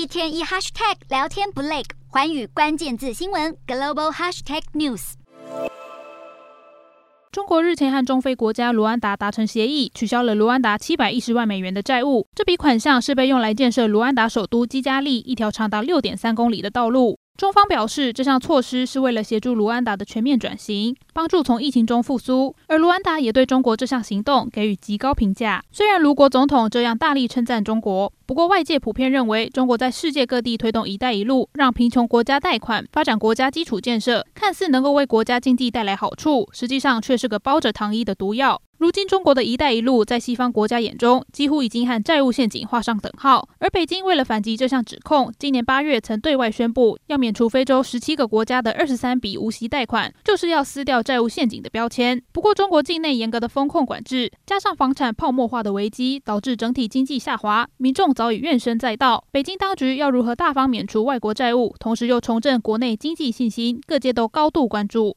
一天一 hashtag 聊天不累，环宇关键字新闻 global hashtag news。中国日前和中非国家卢安达达成协议，取消了卢安达七百一十万美元的债务。这笔款项是被用来建设卢安达首都基加利一条长达六点三公里的道路。中方表示，这项措施是为了协助卢安达的全面转型，帮助从疫情中复苏。而卢安达也对中国这项行动给予极高评价。虽然卢国总统这样大力称赞中国，不过外界普遍认为，中国在世界各地推动“一带一路”，让贫穷国家贷款，发展国家基础建设，看似能够为国家经济带来好处，实际上却是个包着糖衣的毒药。如今，中国的一带一路在西方国家眼中几乎已经和债务陷阱画上等号。而北京为了反击这项指控，今年八月曾对外宣布要免除非洲十七个国家的二十三笔无息贷款，就是要撕掉债务陷阱的标签。不过，中国境内严格的风控管制，加上房产泡沫化的危机，导致整体经济下滑，民众早已怨声载道。北京当局要如何大方免除外国债务，同时又重振国内经济信心，各界都高度关注。